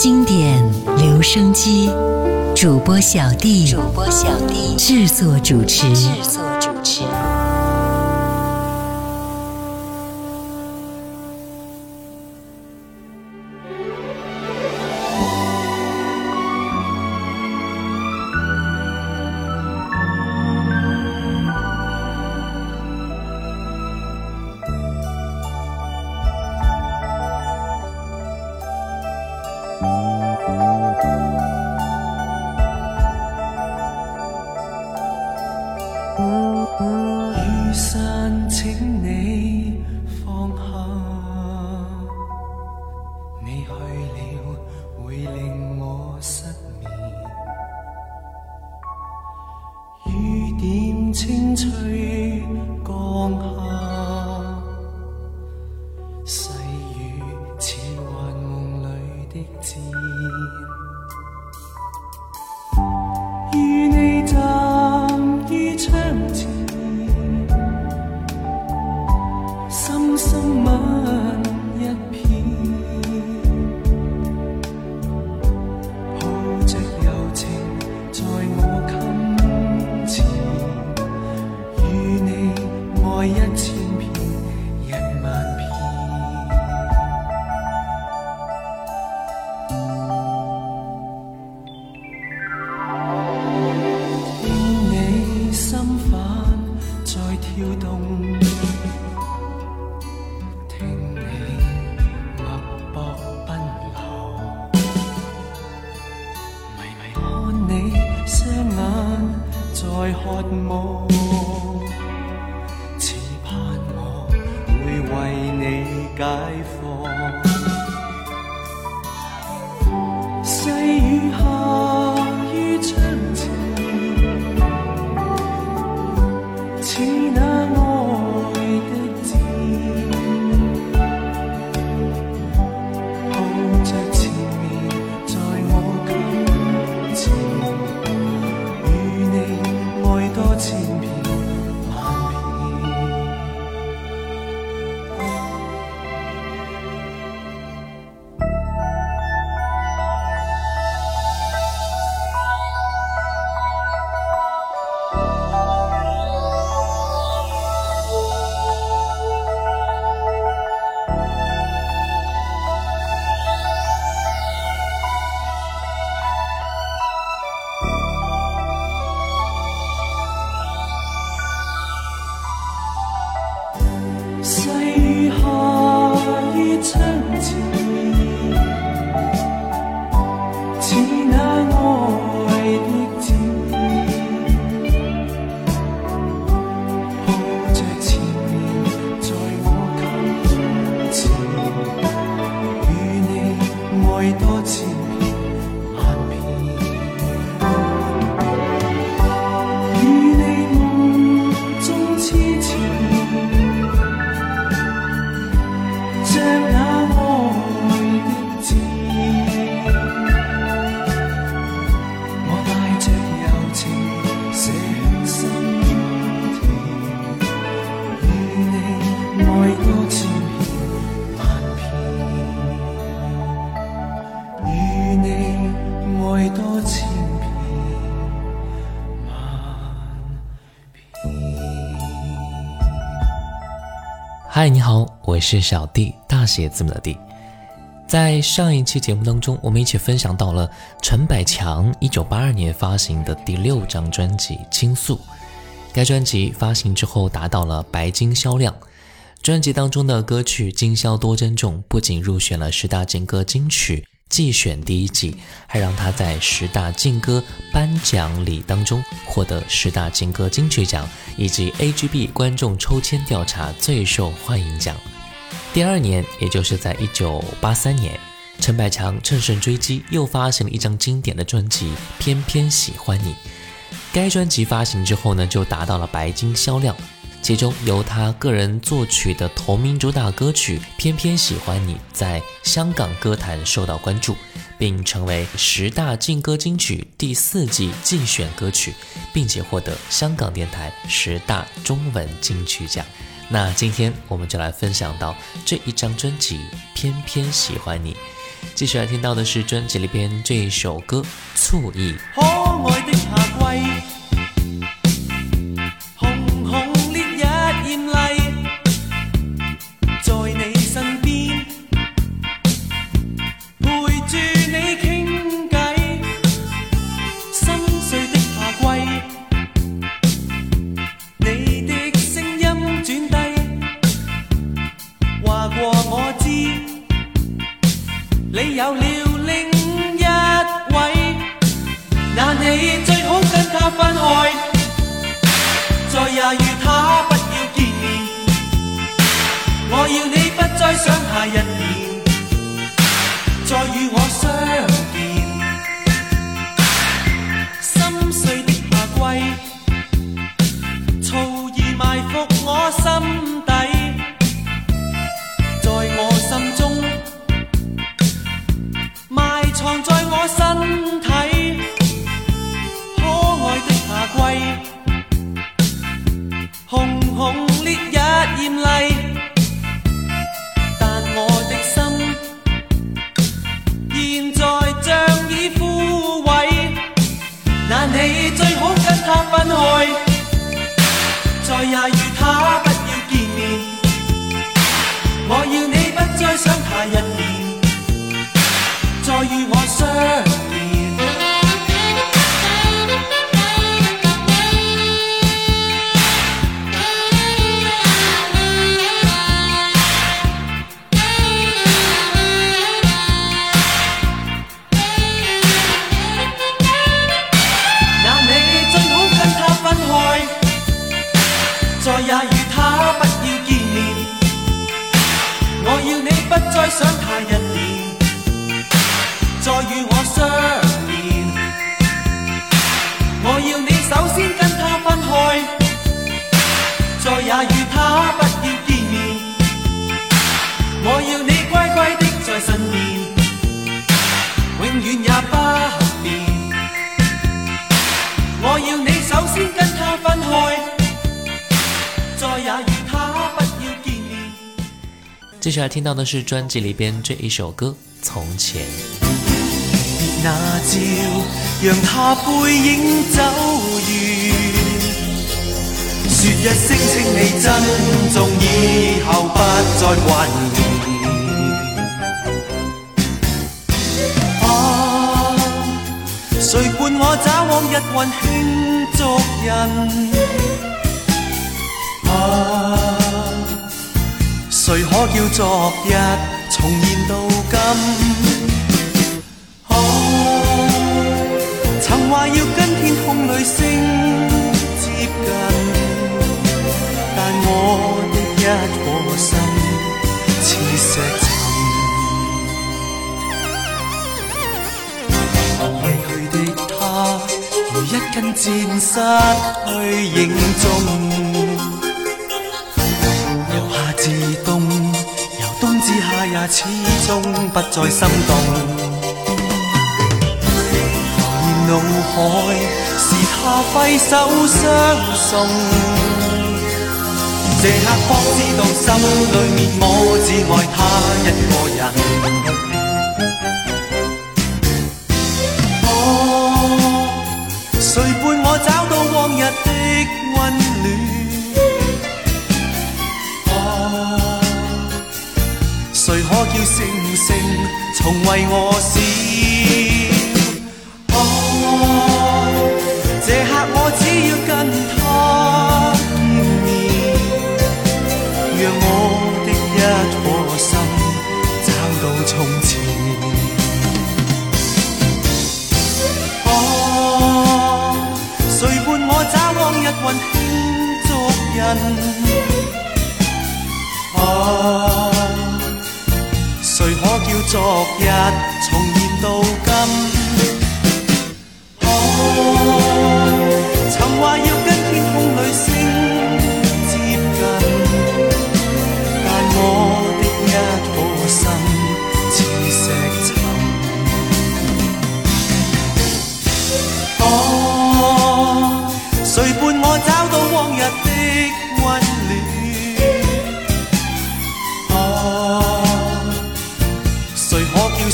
经典留声机，主播小弟，主播小弟制作主持，制作主持。爱一次。是小 d 大写字母的 d，在上一期节目当中，我们一起分享到了陈百强1982年发行的第六张专辑《倾诉》，该专辑发行之后达到了白金销量。专辑当中的歌曲《今宵多珍重》不仅入选了十大劲歌金曲季选第一季，还让他在十大劲歌颁奖礼当中获得十大劲歌金曲奖以及 AGB 观众抽签调查最受欢迎奖。第二年，也就是在一九八三年，陈百强乘胜追击，又发行了一张经典的专辑《偏偏喜欢你》。该专辑发行之后呢，就达到了白金销量。其中由他个人作曲的同名主打歌曲《偏偏喜欢你》在香港歌坛受到关注，并成为十大劲歌金曲第四季竞选歌曲，并且获得香港电台十大中文金曲奖。那今天我们就来分享到这一张专辑《偏偏喜欢你》，继续来听到的是专辑里边这一首歌《醋意》。可爱的夏หงลิยายิ้มไล接下来听到的是专辑里边这一首歌《从前》。那背影走日你珍重，以不再伴我找往足印？谁可叫昨日重现到今？哦，曾话要跟天空里星接近，但我的一颗心似石沉。离去的他，如一根箭，失去影踪，留下自。始终不再心动，浮现脑海是他挥手相送，这刻方知道心里面我只爱他一个人。可叫星星从为我闪？哦，这刻我只要跟他见面，让我的一颗心找到从前。哦，谁伴我找往日温馨足印？啊！昨日重现到今。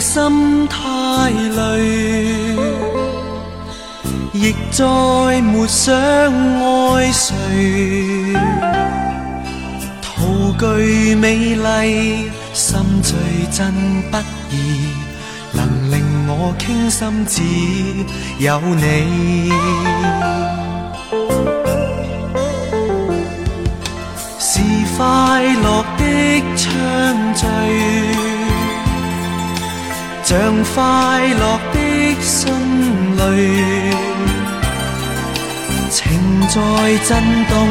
心太累，亦再没想爱谁。图具美丽，心最真不易，能令我倾心只有你，是快乐的畅醉。像快乐的心里，情在震动，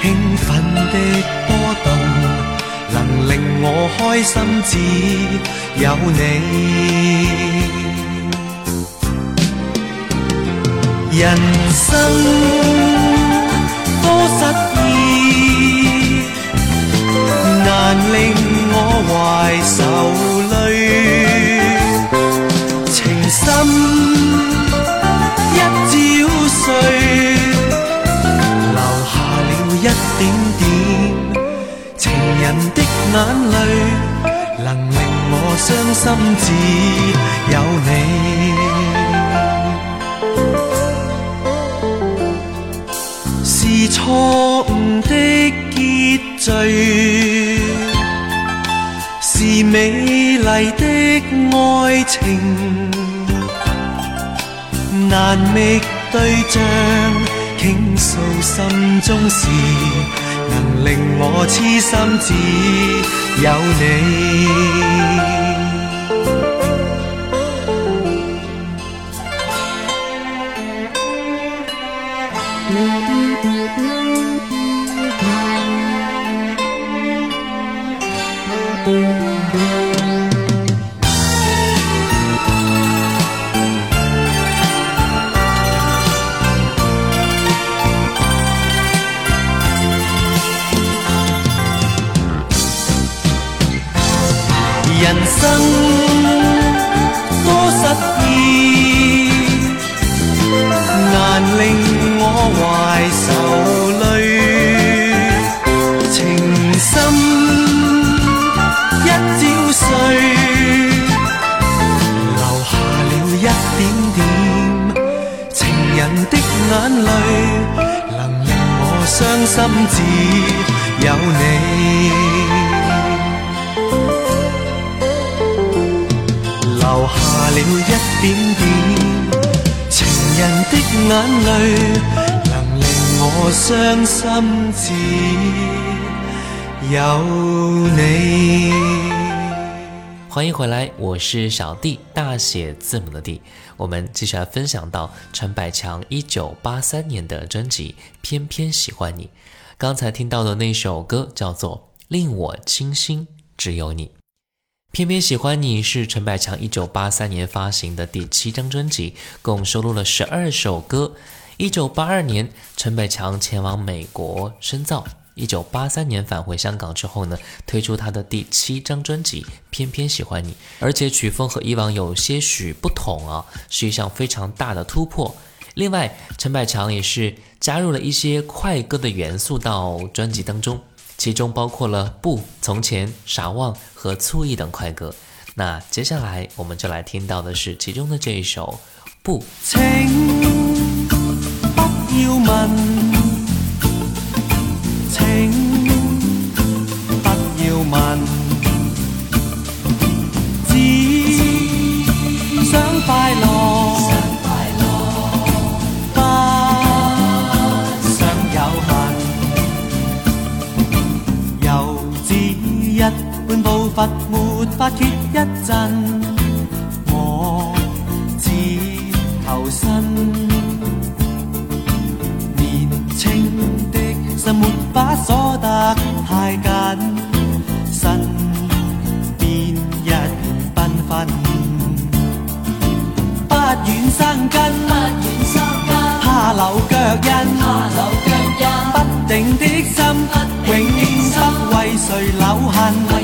兴奋的波动，能令我开心只有你。人生多失意，难令我怀愁。心一朝碎，留下了一点点情人的眼泪，能令我伤心只有你。是错误的结局，是美丽的爱情。难觅对象倾诉心中事，能令我痴心只有你。心只有你，留下了一点点情人的眼泪，能令我伤心。只有你。欢迎回来，我是小 D，大写字母的 D。我们继续来分享到陈百强一九八三年的专辑《偏偏喜欢你》。刚才听到的那首歌叫做《令我倾心只有你》。《偏偏喜欢你》是陈百强一九八三年发行的第七张专辑，共收录了十二首歌。一九八二年，陈百强前往美国深造。一九八三年返回香港之后呢，推出他的第七张专辑《偏偏喜欢你》，而且曲风和以往有些许不同啊，是一项非常大的突破。另外，陈百强也是加入了一些快歌的元素到专辑当中，其中包括了《不从前》《傻望》和《醋意》等快歌。那接下来我们就来听到的是其中的这一首《不》。文只想快乐，不想有恨。有志一般布佛，没法歇一阵。我只求新，年轻的心没法锁得太紧。不愿生根，怕留脚印。不定的心，永远不为谁留恨。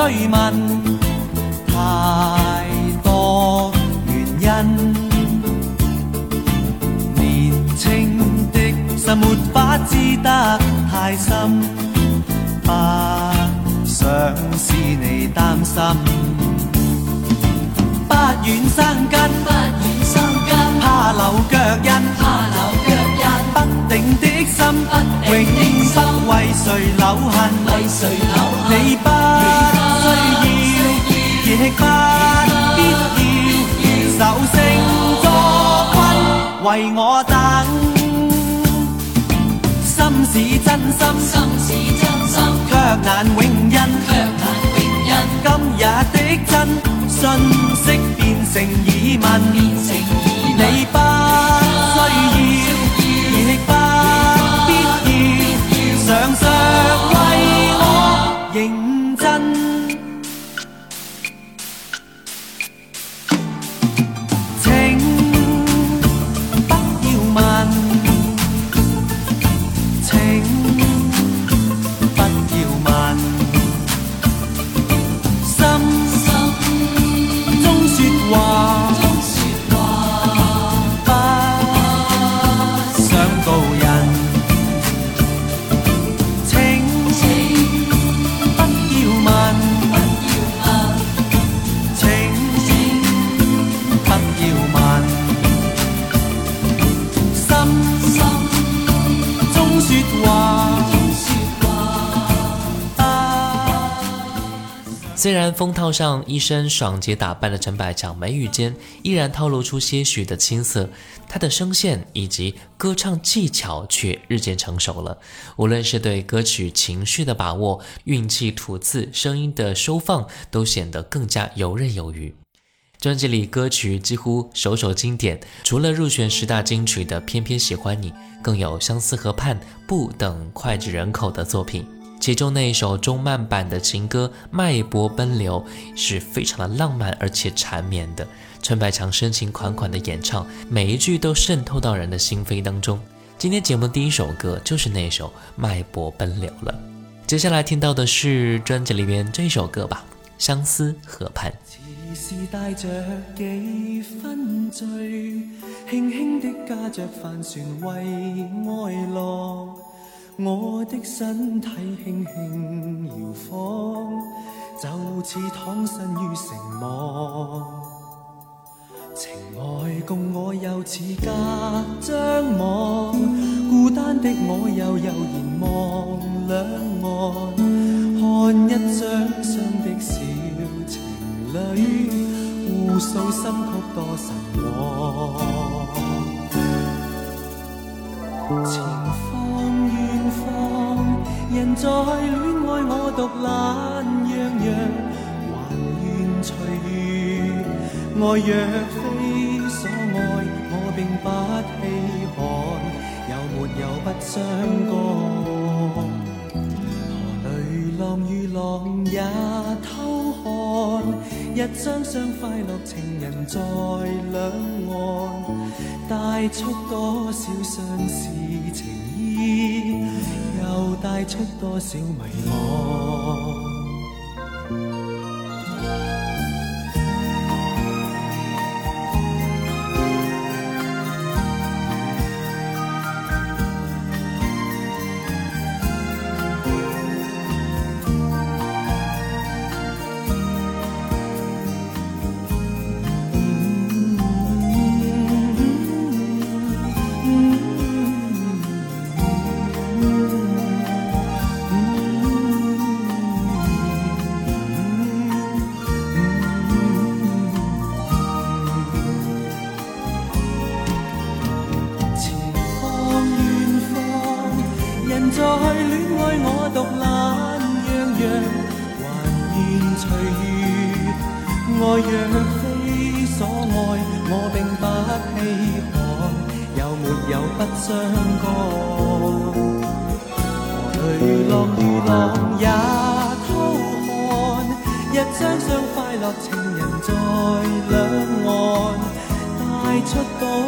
追问太多原因，年轻的身没法知得太深，不想使你担心。不愿生根，不愿生根，怕留脚印，怕留脚印，不定的心，不定的心，为谁留恨，为谁留恨，你不。不必要受性捉困，为我等。心是真心，心是真心，却难永印，却难永印。今日的真，信息变成疑问。虽然风套上一身爽洁打扮的陈百强，眉宇间依然透露出些许的青涩，他的声线以及歌唱技巧却日渐成熟了。无论是对歌曲情绪的把握、运气吐字、声音的收放，都显得更加游刃有余。专辑里歌曲几乎首首经典，除了入选十大金曲的《偏偏喜欢你》，更有《相思河畔》不等脍炙人口的作品。其中那一首中慢版的情歌《脉搏奔流》是非常的浪漫而且缠绵的，陈百强深情款款的演唱，每一句都渗透到人的心扉当中。今天节目第一首歌就是那首《脉搏奔流》了，接下来听到的是专辑里面这首歌吧，《相思河畔》。分醉，我的身体轻轻摇晃，就似躺身于城网，情爱共我又似隔张网，孤单的我又悠然望两岸，看一双双的小情侣互诉心曲多神往。再恋爱，我独懒洋洋，还愿随遇。爱若非所爱，我并不稀罕。有没有不相干？河里浪与浪也偷看，一双双快乐情人在两岸，带出多少相思情。带出多少迷惘？出多。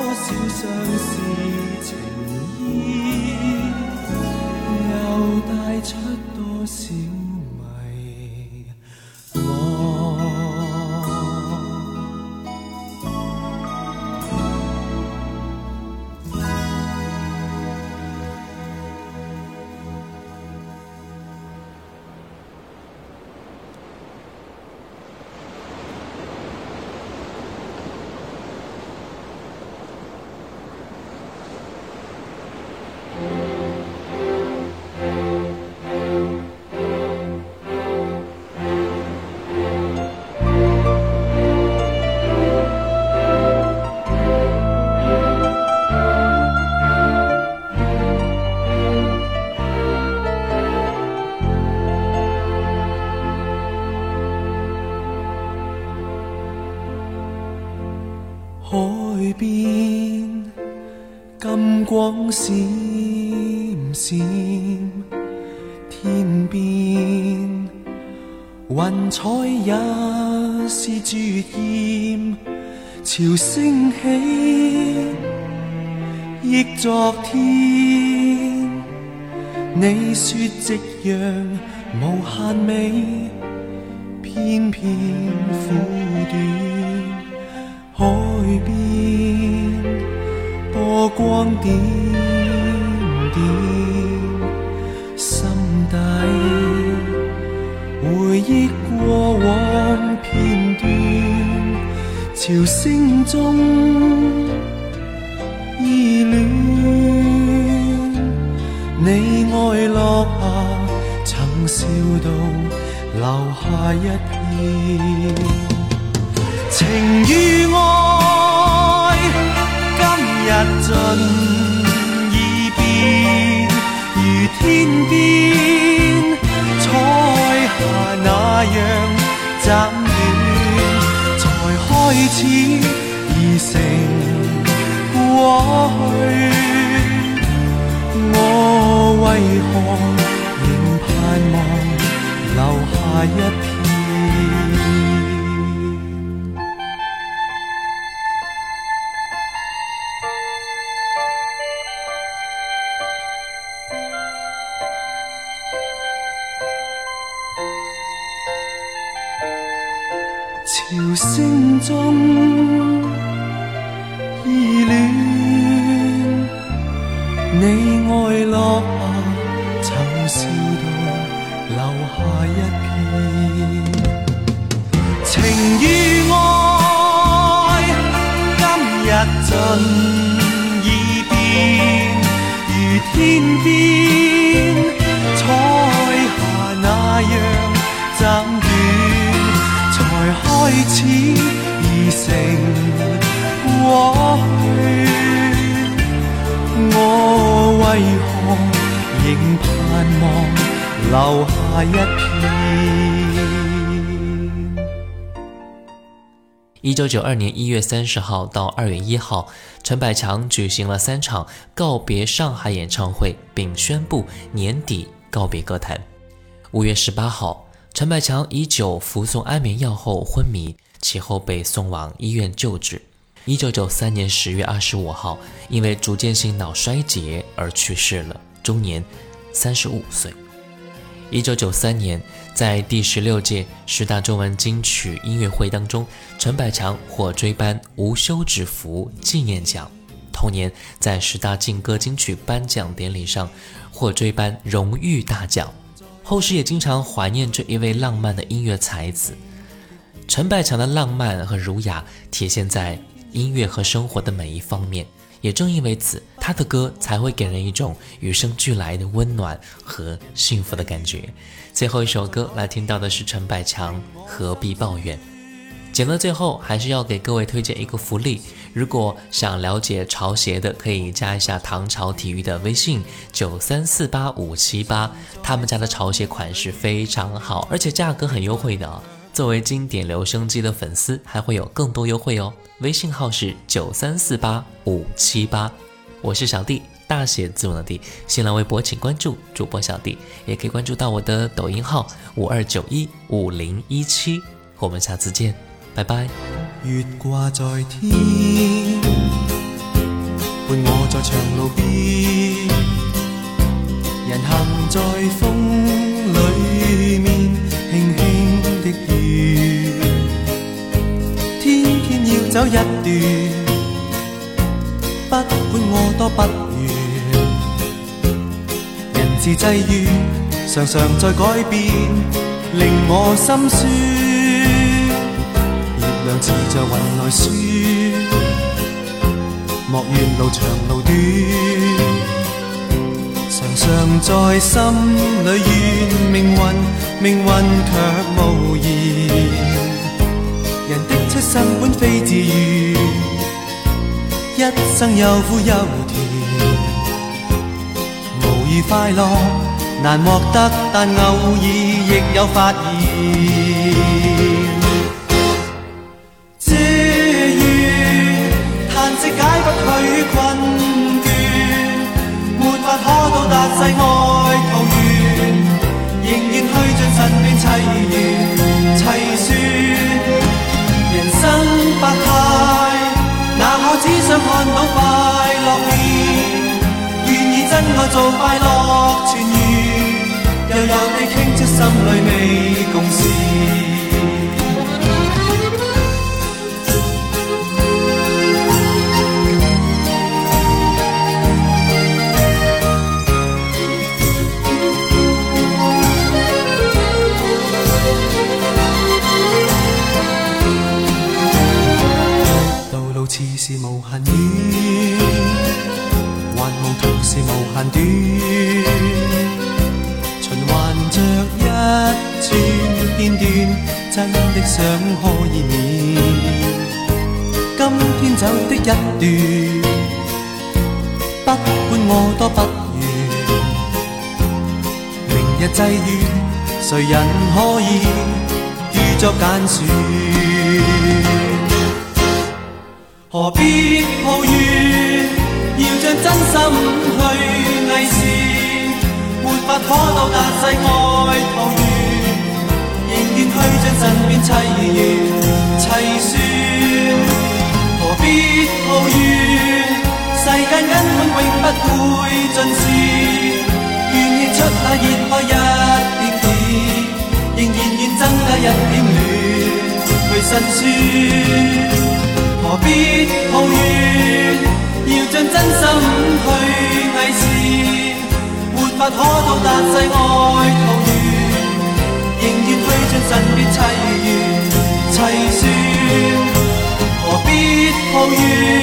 海边金光闪闪，天边云彩也是绝艳。潮声起忆昨天，你说夕阳无限美，片片苦短。海边波光点点，心底回忆过往片段，潮声中依恋。你爱落霞，曾笑到留下一片情缘。淡暖，才开始已成过去。我为何仍盼望留下一片？下一片情与爱，今日尽已变，如天边彩霞那样暂短，才开始已成过去。我为何仍盼望留下？一九九二年一月三十号到二月一号，陈百强举行了三场告别上海演唱会，并宣布年底告别歌坛。五月十八号，陈百强以酒服送安眠药后昏迷，其后被送往医院救治。一九九三年十月二十五号，因为逐渐性脑衰竭而去世了，终年三十五岁。一九九三年，在第十六届十大中文金曲音乐会当中，陈百强获追颁无休止服纪念奖。同年，在十大劲歌金曲颁奖典礼上，获追颁荣誉大奖。后世也经常怀念这一位浪漫的音乐才子。陈百强的浪漫和儒雅体现在音乐和生活的每一方面。也正因为此，他的歌才会给人一种与生俱来的温暖和幸福的感觉。最后一首歌来听到的是陈百强《何必抱怨》。节目最后还是要给各位推荐一个福利，如果想了解潮鞋的，可以加一下唐朝体育的微信九三四八五七八，他们家的潮鞋款式非常好，而且价格很优惠的。作为经典留声机的粉丝，还会有更多优惠哦！微信号是九三四八五七八，我是小弟，大写字母的弟。新浪微博请关注主播小弟，也可以关注到我的抖音号五二九一五零一七。我们下次见，拜拜。月在在在天，我路人行面。走一段，不管我多不愿，人字际遇常常在改变，令我心酸。月亮似在云内说，莫怨路长路短，常常在心里怨命运，命运却无言。生本非自愿，一生有苦有甜，无意快乐难获得，但偶尔亦有发现。志愿叹息解不去困倦，没法可到达世外。看到快乐面，愿意真爱做快乐泉源，悠悠地倾出心里未共事。真的想可以免，今天走的一段，不管我多不愿，明日际遇谁人可以预作拣选？何必抱怨，要将真心去伪善，没法可到达世外桃源。愿去将身边凄怨、凄酸，何必抱怨？世间根本永不会尽算。愿意出发热爱一点点，仍然愿增加一点暖去辛酸。何必抱怨？要将真心去伪善，没法可到达世外桃源。身边凄怨凄酸，何必抱怨？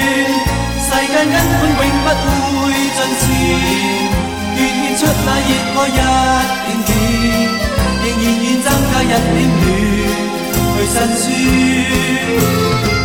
世间根本永不会尽善，愿献出那热爱一点点，仍然愿增加一点暖，去辛酸。